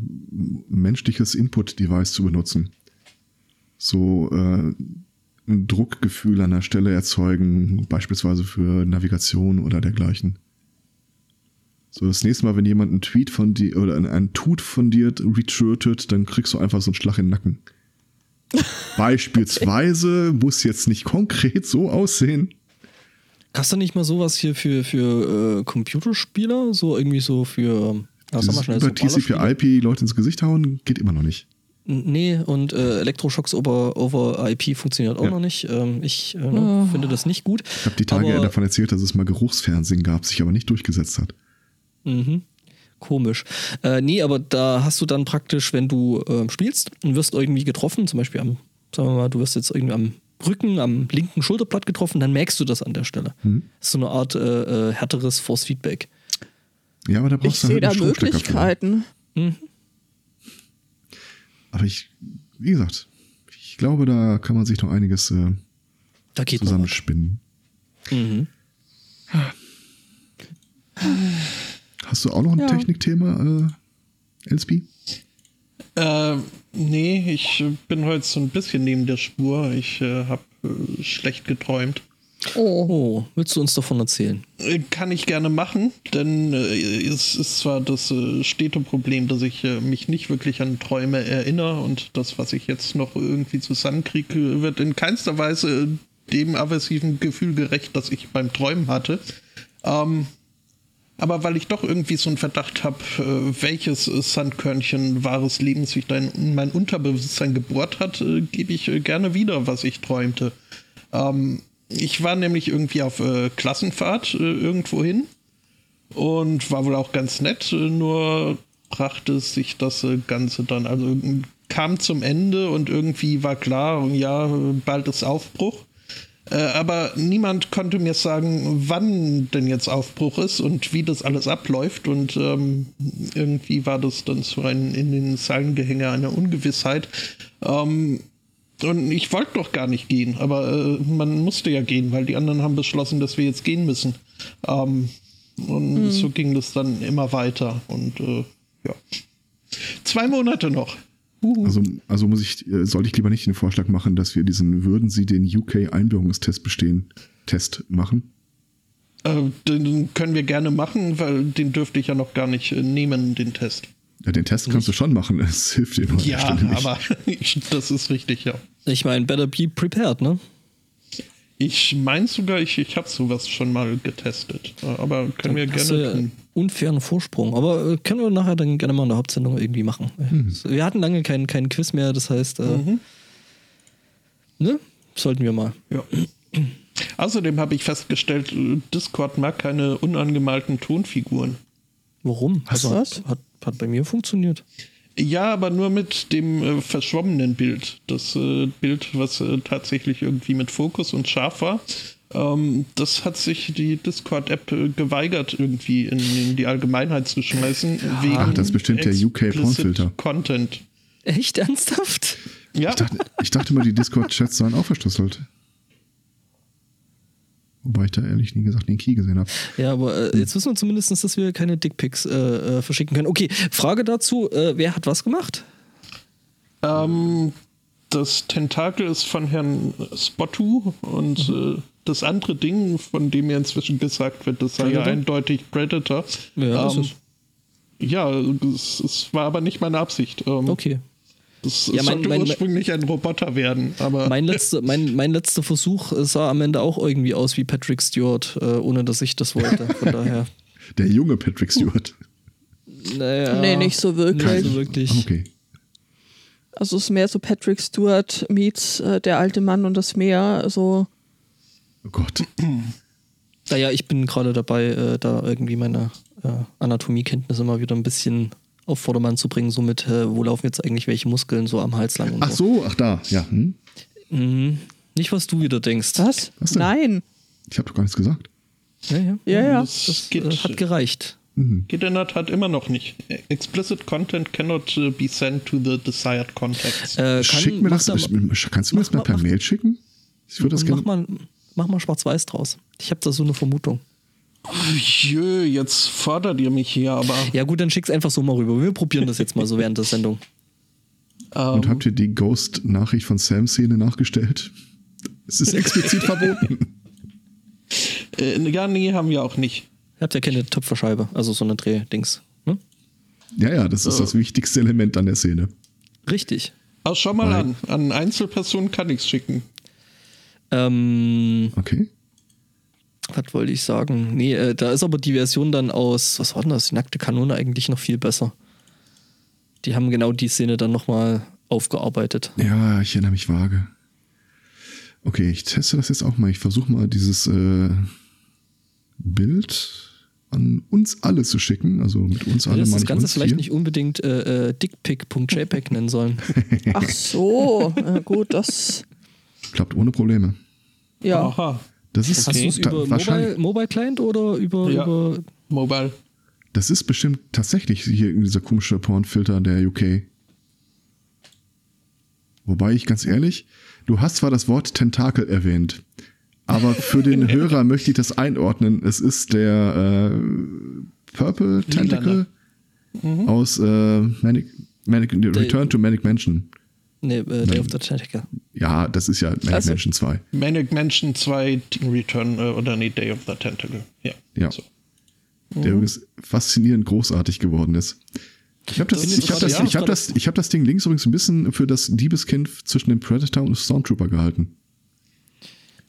Speaker 2: menschliches Input-Device zu benutzen. So äh, ein Druckgefühl an der Stelle erzeugen, beispielsweise für Navigation oder dergleichen. So, das nächste Mal, wenn jemand einen Tweet von dir oder ein- ein Tut von dir retweetet, dann kriegst du einfach so einen Schlag in den Nacken. Beispielsweise muss jetzt nicht konkret so aussehen.
Speaker 1: Hast du nicht mal sowas hier für, für äh, Computerspieler? So irgendwie so für. Was
Speaker 2: Dieses über TCP/IP Leute ins Gesicht hauen, geht immer noch nicht.
Speaker 1: Nee, und äh, Elektroschocks over, over IP funktioniert auch
Speaker 2: Ja.
Speaker 1: noch nicht. Ähm, ich äh, ne, finde das nicht gut.
Speaker 2: Ich habe die Tage
Speaker 1: Aber-
Speaker 2: davon erzählt, dass es mal Geruchsfernsehen gab, sich aber nicht durchgesetzt hat.
Speaker 1: Mhm. Komisch. Äh, nee, aber da hast du dann praktisch, wenn du ähm, spielst und wirst irgendwie getroffen, zum Beispiel am, sagen wir mal, du wirst jetzt irgendwie am Rücken, am linken Schulterblatt getroffen, dann merkst du das an der Stelle.
Speaker 2: Mhm.
Speaker 1: Das ist so eine Art äh, äh, härteres Force Feedback.
Speaker 2: Ja, aber da
Speaker 4: Ich
Speaker 2: brauchst du
Speaker 4: sehe
Speaker 2: halt
Speaker 4: da. Möglichkeiten.
Speaker 2: Aber ich, wie gesagt, ich glaube, da kann man sich noch einiges äh,
Speaker 1: Da geht
Speaker 2: zusammenspinnen.
Speaker 1: Mhm.
Speaker 2: Hast du auch noch ein
Speaker 4: Ja.
Speaker 2: Technikthema, äh, Elsby?
Speaker 3: Äh, nee, ich äh, bin heute so ein bisschen neben der Spur. Ich äh, habe äh, schlecht geträumt.
Speaker 4: Oh.
Speaker 1: Oh, willst du uns davon erzählen?
Speaker 3: Äh, Kann ich gerne machen, denn äh, es ist zwar das äh, stete Problem, dass ich äh, mich nicht wirklich an Träume erinnere und das, was ich jetzt noch irgendwie zusammenkriege, wird in keinster Weise dem aversiven Gefühl gerecht, das ich beim Träumen hatte. Ähm, aber weil ich doch irgendwie so einen Verdacht habe, äh, welches äh, Sandkörnchen wahres Leben sich in mein Unterbewusstsein gebohrt hat, äh, gebe ich gerne wieder, was ich träumte. Ähm, ich war nämlich irgendwie auf äh, Klassenfahrt äh, irgendwo hin und war wohl auch ganz nett, nur brachte sich das Ganze dann, also kam zum Ende und irgendwie war klar, ja, bald ist Aufbruch. Äh, aber niemand konnte mir sagen, wann denn jetzt Aufbruch ist und wie das alles abläuft. Und ähm, irgendwie war das dann so ein in den Seilengehänge einer Ungewissheit. Ähm, und ich wollte doch gar nicht gehen, aber äh, man musste ja gehen, weil die anderen haben beschlossen, dass wir jetzt gehen müssen. Ähm, und so ging das dann immer weiter. Und äh, ja. Zwei Monate noch.
Speaker 2: Also, also muss ich, äh, sollte ich lieber nicht den Vorschlag machen, dass wir diesen Würden Sie den UK-Einbürgerungstest bestehen, Test machen?
Speaker 3: Äh, den können wir gerne machen, weil den dürfte ich ja noch gar nicht äh, nehmen, den Test.
Speaker 2: Ja, den Test kannst du schon machen, es hilft dir nur
Speaker 3: Ja,
Speaker 2: Stelle nicht.
Speaker 3: aber das ist richtig, ja.
Speaker 1: Ich meine, better be prepared, ne?
Speaker 3: Ich meine sogar, ich, ich habe sowas schon mal getestet. Aber können wir
Speaker 1: du
Speaker 3: gerne tun.
Speaker 1: Unfairen Vorsprung. Aber äh, können wir nachher dann gerne mal in der Hauptsendung irgendwie machen. Wir hatten lange keinen kein Quiz mehr, das heißt, äh, ne? Sollten wir mal.
Speaker 3: Ja. Außerdem habe ich festgestellt, Discord mag keine unangemalten Tonfiguren.
Speaker 1: Warum? Also
Speaker 4: Was?
Speaker 1: Hat, hat, hat bei mir funktioniert.
Speaker 3: Ja, aber nur mit dem äh, verschwommenen Bild. Das äh, Bild, was äh, tatsächlich irgendwie mit Fokus und scharf war. Ähm, das hat sich die Discord-App äh, geweigert, irgendwie in, in die Allgemeinheit zu schmeißen. wegen
Speaker 2: Ach, das ist bestimmt der UK
Speaker 3: explicit
Speaker 2: Pornfilter.
Speaker 3: Content.
Speaker 1: Echt ernsthaft?
Speaker 3: Ja,
Speaker 2: Ich dachte, ich dachte mal, die Discord-Chats seien auch verschlüsselt. Wobei ich da ehrlich nie gesagt den Key gesehen habe.
Speaker 1: Ja, aber äh, jetzt wissen wir zumindest, dass wir keine Dickpics äh, äh, verschicken können. Okay, Frage dazu: äh, Wer hat was gemacht?
Speaker 3: ähm, das Tentakel ist von Herrn Spottu und
Speaker 1: Mhm.
Speaker 3: äh, das andere Ding, von dem mir inzwischen gesagt wird, das sei ja eindeutig Predator.
Speaker 1: Ja, das
Speaker 3: Ähm,
Speaker 1: ist-
Speaker 3: Ja, es, es war aber nicht meine Absicht. Ähm,
Speaker 1: Okay.
Speaker 3: Das
Speaker 1: Ja, mein-
Speaker 3: sollte
Speaker 1: mein-
Speaker 3: ursprünglich ein Roboter werden, aber
Speaker 1: Mein, letzter, mein, mein letzter Versuch sah am Ende auch irgendwie aus wie Patrick Stewart, äh, ohne dass ich das wollte. Von daher.
Speaker 2: Der junge Patrick Stewart.
Speaker 1: Naja,
Speaker 4: Nee, nicht so wirklich.
Speaker 1: Nicht so wirklich.
Speaker 2: Okay.
Speaker 4: Also es ist mehr so Patrick Stewart meets äh, der alte Mann und das Meer. So,
Speaker 2: Oh Gott.
Speaker 1: Naja, ich bin gerade dabei, äh, da irgendwie meine äh, Anatomiekenntnisse mal wieder ein bisschen auf Vordermann zu bringen, so mit, äh, wo laufen jetzt eigentlich welche Muskeln so am Hals lang und
Speaker 2: Ach so, ach da, ja. Hm?
Speaker 1: Mhm. Nicht, was du wieder denkst.
Speaker 4: was?
Speaker 2: Was?
Speaker 4: Nein.
Speaker 2: Ich habe doch gar nichts gesagt.
Speaker 1: Ja, ja.
Speaker 4: Ja, ja.
Speaker 3: das,
Speaker 1: Das
Speaker 3: geht,
Speaker 1: äh, hat gereicht.
Speaker 3: geht in der Tat immer noch nicht. Explicit content cannot uh, be sent to the desired context.
Speaker 1: Äh, kann,
Speaker 2: Schick mir
Speaker 1: mach
Speaker 2: das.
Speaker 1: da
Speaker 2: kannst du mir das mal
Speaker 1: mach-
Speaker 2: per
Speaker 1: mach-
Speaker 2: Mail schicken? Ich würde das
Speaker 1: mach,
Speaker 2: gerne.
Speaker 1: mal, mach mal schwarz-weiß draus. Ich habe da so eine Vermutung.
Speaker 3: Jö, jetzt fordert ihr mich hier, aber
Speaker 1: Ja, gut, dann schick's einfach so mal rüber. Wir probieren das jetzt mal so während der Sendung.
Speaker 2: Und
Speaker 3: ähm,
Speaker 2: habt ihr die Ghost-Nachricht von Sam-Szene nachgestellt? Es ist explizit verboten.
Speaker 3: äh, ja, nee, haben wir auch nicht.
Speaker 1: Ihr habt ja keine Töpferscheibe, also so eine Drehdings. Ne?
Speaker 2: Ja, ja, das ist das wichtigste Element an der Szene.
Speaker 1: Richtig.
Speaker 3: Aber schau mal
Speaker 2: Nein.
Speaker 3: an, an Einzelpersonen kann ich es schicken.
Speaker 1: Ähm,
Speaker 2: Okay.
Speaker 1: was wollte ich sagen? Nee, äh, da ist aber die Version dann aus, was war denn das? Die nackte Kanone eigentlich noch viel besser. Die haben genau die Szene dann nochmal aufgearbeitet.
Speaker 2: Ja, ich erinnere mich vage. Okay, ich teste das jetzt auch mal. Ich versuche mal dieses äh, Bild an uns alle zu schicken. Also mit uns alle
Speaker 1: das
Speaker 2: meine
Speaker 1: das
Speaker 2: ich
Speaker 1: Ganze
Speaker 2: uns
Speaker 1: vielleicht
Speaker 2: hier.
Speaker 1: nicht unbedingt äh, äh, dickpic.jpg nennen sollen.
Speaker 4: Ach so, äh, gut, das,
Speaker 2: Klappt ohne Probleme.
Speaker 4: ja.
Speaker 3: Aha.
Speaker 2: Das ist
Speaker 1: Hast du über
Speaker 2: wahrscheinlich,
Speaker 1: Mobile, Mobile Client oder über,
Speaker 3: Ja.
Speaker 1: über
Speaker 3: Mobile.
Speaker 2: das ist bestimmt tatsächlich hier dieser komische Pornfilter der UK. Wobei ich ganz ehrlich, du hast zwar das Wort Tentakel erwähnt, aber für den Hörer möchte ich das einordnen. Es ist der äh, Purple Tentacle aus äh, Manic, Manic, Return to Manic Mansion.
Speaker 1: Nee, äh, Day of the Tentacle?
Speaker 2: Ja, das ist ja Manic
Speaker 4: Also-
Speaker 2: Mansion 2.
Speaker 3: Manic Mansion 2 Return äh, oder nee, Day of the Tentacle. Ja.
Speaker 2: Ja.
Speaker 3: So.
Speaker 2: der übrigens faszinierend großartig geworden ist. Ich habe das,
Speaker 1: Das
Speaker 2: ich hab das, ich hab das, ich hab das Ding links übrigens ein bisschen für das Liebeskind zwischen dem Predator und dem Stormtrooper gehalten.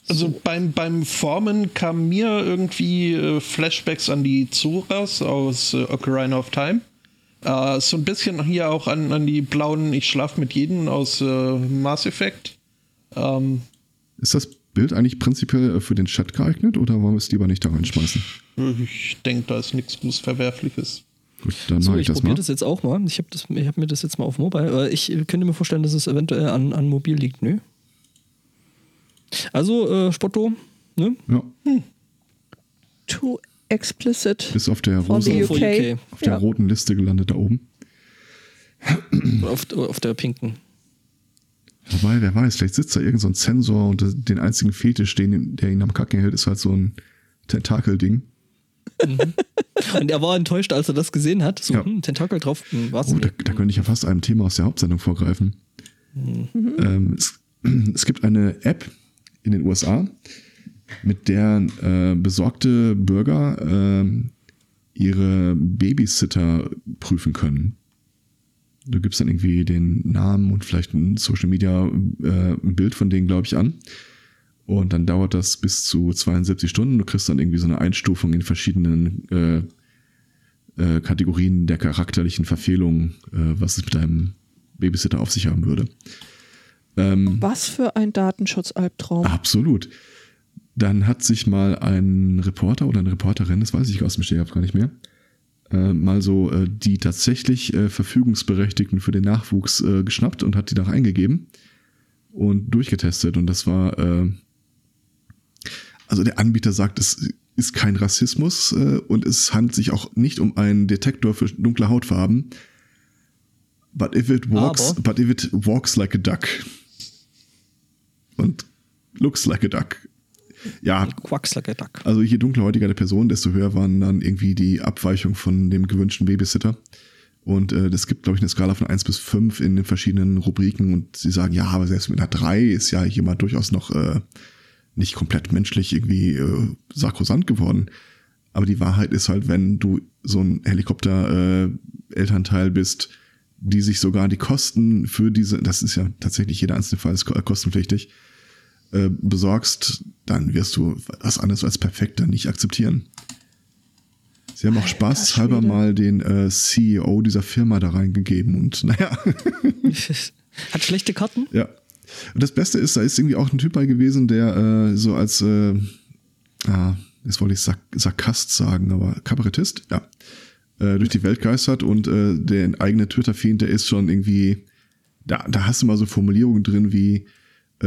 Speaker 3: Also beim, beim Formen kamen mir irgendwie äh, Flashbacks an die Zoras aus äh, Ocarina of Time. Äh, so ein bisschen hier auch an, an die blauen Ich schlaf mit jedem aus äh, Mass Effect. Ähm,
Speaker 2: Ist das Bild eigentlich prinzipiell äh, für den Chat geeignet oder wollen wir es lieber nicht da reinschmeißen?
Speaker 3: ich denke, da ist nichts groß Verwerfliches.
Speaker 2: Gut, dann
Speaker 1: So,
Speaker 2: mache
Speaker 1: ich
Speaker 2: ich das
Speaker 1: probiere
Speaker 2: mal.
Speaker 1: das jetzt auch mal. Ich habe hab mir das jetzt mal auf Mobile. Ich könnte mir vorstellen, dass es eventuell an, an Mobil liegt. Nö. Also, äh, Spotto, ne?
Speaker 2: Ja,
Speaker 4: Too explicit.
Speaker 2: bis auf der, rosa,
Speaker 4: UK.
Speaker 1: UK.
Speaker 2: auf der
Speaker 4: Ja.
Speaker 2: roten Liste gelandet da oben.
Speaker 1: Auf, auf der pinken.
Speaker 2: Wobei, wer weiß, vielleicht sitzt da irgend so ein Sensor und den einzigen Fetisch, den, der ihn am Kacken hält, ist halt so ein Tentakel-Ding.
Speaker 1: Und er war enttäuscht, als er das gesehen hat. So,
Speaker 2: Ja.
Speaker 1: hm, Tentakel drauf. Hm, was?
Speaker 2: Oh, da, da könnte ich ja fast einem Thema aus der Hauptsendung vorgreifen. Ähm, es, es gibt eine App in den USA, mit der äh, besorgte Bürger ähm, ihre Babysitter prüfen können. Du gibst dann irgendwie den Namen und vielleicht ein Social Media äh, ein Bild von denen, glaube ich, an. Und dann dauert das bis zu 72 Stunden. Du kriegst dann irgendwie so eine Einstufung in verschiedenen äh, äh, Kategorien der charakterlichen Verfehlungen, äh, was es mit deinem Babysitter auf sich haben würde. Ähm,
Speaker 4: Was für ein Datenschutzalbtraum.
Speaker 2: absolut. Dann hat sich mal ein Reporter oder eine Reporterin, das weiß ich aus dem Stegreif gar nicht mehr, äh, mal so äh, die tatsächlich äh, Verfügungsberechtigten für den Nachwuchs äh, geschnappt und hat die da eingegeben und durchgetestet. Und das war, äh, also der Anbieter sagt, es ist kein Rassismus äh, und es handelt sich auch nicht um einen Detektor für dunkle Hautfarben. But if it walks,
Speaker 1: Aber-
Speaker 2: but if it walks like a duck und looks like a duck. Ja,
Speaker 1: Quacks like a duck.
Speaker 2: also je dunkelhäutiger die Person, desto höher waren dann irgendwie die Abweichung von dem gewünschten Babysitter. Und äh, das gibt, glaube ich, eine Skala von 1 bis 5 in den verschiedenen Rubriken. Und sie sagen, ja, aber selbst mit einer 3 ist ja jemand durchaus noch äh, nicht komplett menschlich irgendwie äh, sakrosant geworden. Aber die Wahrheit ist halt, wenn du so ein Helikopter-Elternteil bist, die sich sogar die Kosten für diese, das ist ja tatsächlich jeder einzelne Fall ist ko- kostenpflichtig, äh, besorgst, dann wirst du was anderes als perfekt dann nicht akzeptieren. Sie haben auch spaßhalber
Speaker 4: Schwede.
Speaker 2: mal den äh, CEO dieser Firma da reingegeben und naja,
Speaker 1: Hat schlechte Karten?
Speaker 2: ja. Und das Beste ist, da ist irgendwie auch ein Typ bei gewesen, der äh, so als, äh, ah, jetzt wollte ich Sark Sarkast sagen, aber Kabarettist, ja, äh, durch die Welt geistert und äh, der eigene Twitter-Feed, der ist schon irgendwie, da, da hast du mal so Formulierungen drin wie,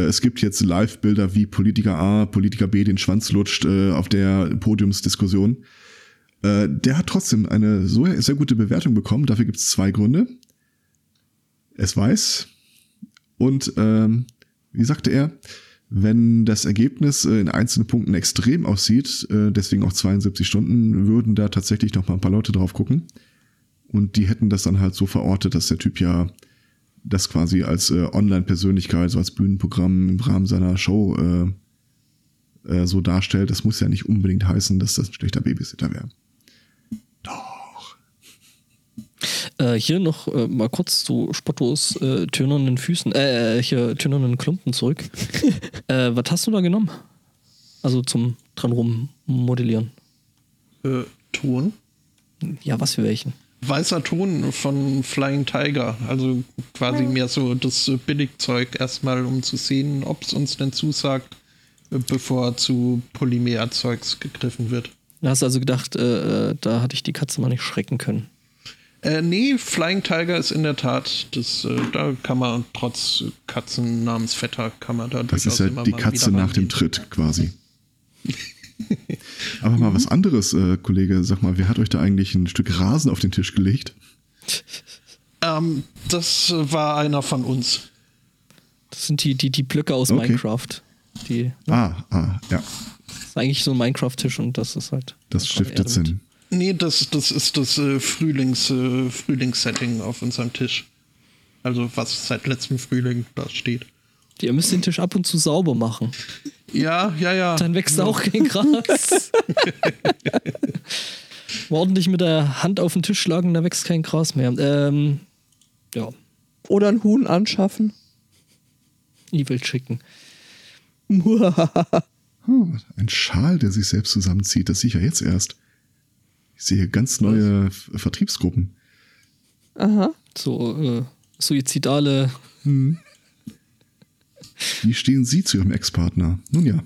Speaker 2: es gibt jetzt Live-Bilder, wie Politiker A, Politiker B den Schwanz lutscht äh, auf der Podiumsdiskussion. Äh, der hat trotzdem eine so sehr gute Bewertung bekommen. Dafür gibt es zwei Gründe. Es weiß und ähm, wie sagte er, wenn das Ergebnis äh, in einzelnen Punkten extrem aussieht, äh, deswegen auch 72 Stunden, würden da tatsächlich noch mal ein paar Leute drauf gucken. Und die hätten das dann halt so verortet, dass der Typ ja das quasi als äh, Online-Persönlichkeit, so als Bühnenprogramm im Rahmen seiner Show äh, äh, so darstellt. Das muss ja nicht unbedingt heißen, dass das ein schlechter Babysitter wäre. Doch.
Speaker 1: Äh, hier noch äh, mal kurz zu Spottos äh, tönernen Füßen, äh, hier tönernen Klumpen zurück. äh, was hast du da genommen? Also zum dran rummodellieren.
Speaker 3: Äh, Ton.
Speaker 1: Ja, was für welchen?
Speaker 3: Weißer Ton von Flying Tiger. Also quasi mehr so das Billigzeug erstmal, um zu sehen, ob es uns denn zusagt, bevor zu Polymerzeugs gegriffen wird.
Speaker 1: Da hast du also gedacht, äh, äh, da hatte ich die Katze mal nicht schrecken können.
Speaker 3: Äh, nee, Flying Tiger ist in der Tat, das, äh, da kann man trotz Katzen namens Vetter, kann man da
Speaker 2: Das
Speaker 3: durchaus
Speaker 2: ist ja
Speaker 3: immer
Speaker 2: die Katze nach dem. Tritt quasi. Aber mal was anderes, äh, Kollege. Sag mal, wer hat euch da eigentlich ein Stück Rasen auf den Tisch gelegt?
Speaker 3: Ähm, das war einer von uns.
Speaker 1: Das sind die, die, die Blöcke aus
Speaker 2: Okay.
Speaker 1: Minecraft. Die
Speaker 2: Ah, ah, ja.
Speaker 1: das ist eigentlich so ein Minecraft-Tisch und das ist halt.
Speaker 2: Das stiftet. Sinn.
Speaker 3: Nee, das, das ist das äh, Frühlings, äh, Frühlingssetting auf unserem Tisch. Also was seit letztem Frühling da steht.
Speaker 1: Ihr müsst den Tisch ab und zu sauber machen.
Speaker 3: Ja, ja, ja.
Speaker 1: Dann wächst auch kein Gras. Ordentlich mit der Hand auf den Tisch schlagen, da wächst kein Gras mehr. Ähm, ja,
Speaker 4: Oder ein Huhn anschaffen.
Speaker 1: E-Welt schicken.
Speaker 2: Oh, ein Schal, der sich selbst zusammenzieht. Das sehe ich ja jetzt erst. Ich sehe ganz neue F- Vertriebsgruppen.
Speaker 4: Aha.
Speaker 1: So äh, suizidale.
Speaker 2: Wie stehen Sie zu Ihrem Ex-Partner? Nun ja.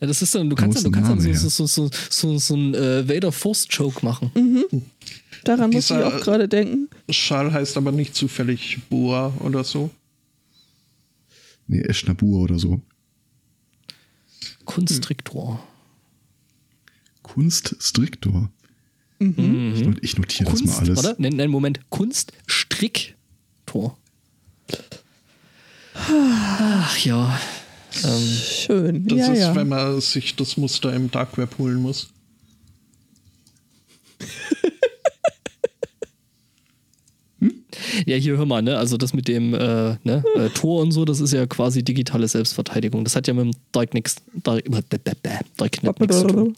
Speaker 1: Ja, das ist dann, du kannst dann, du kannst dann so, so, so, so, so ein äh, Vader Force Joke machen.
Speaker 4: Daran muss ich auch gerade denken.
Speaker 3: Schal heißt aber nicht zufällig Boa oder so.
Speaker 2: Nee, Eschnabur oder so.
Speaker 1: Kunststriktor.
Speaker 2: Kunststriktor. Ich, not- ich notiere das
Speaker 1: Kunst,
Speaker 2: mal alles.
Speaker 1: warte, nein, nein, Moment. Kunststricktor. Ach ja. Ähm,
Speaker 4: Schön.
Speaker 3: Das
Speaker 4: ja,
Speaker 3: ist,
Speaker 4: ja.
Speaker 3: wenn man sich das Muster im Dark Web holen muss.
Speaker 1: ja, hier hör mal, ne? Also das mit dem äh, ne? äh, Tor und so, das ist ja quasi digitale Selbstverteidigung. Das hat ja mit dem Dark nichts Dark, Darknet nichts zu tun.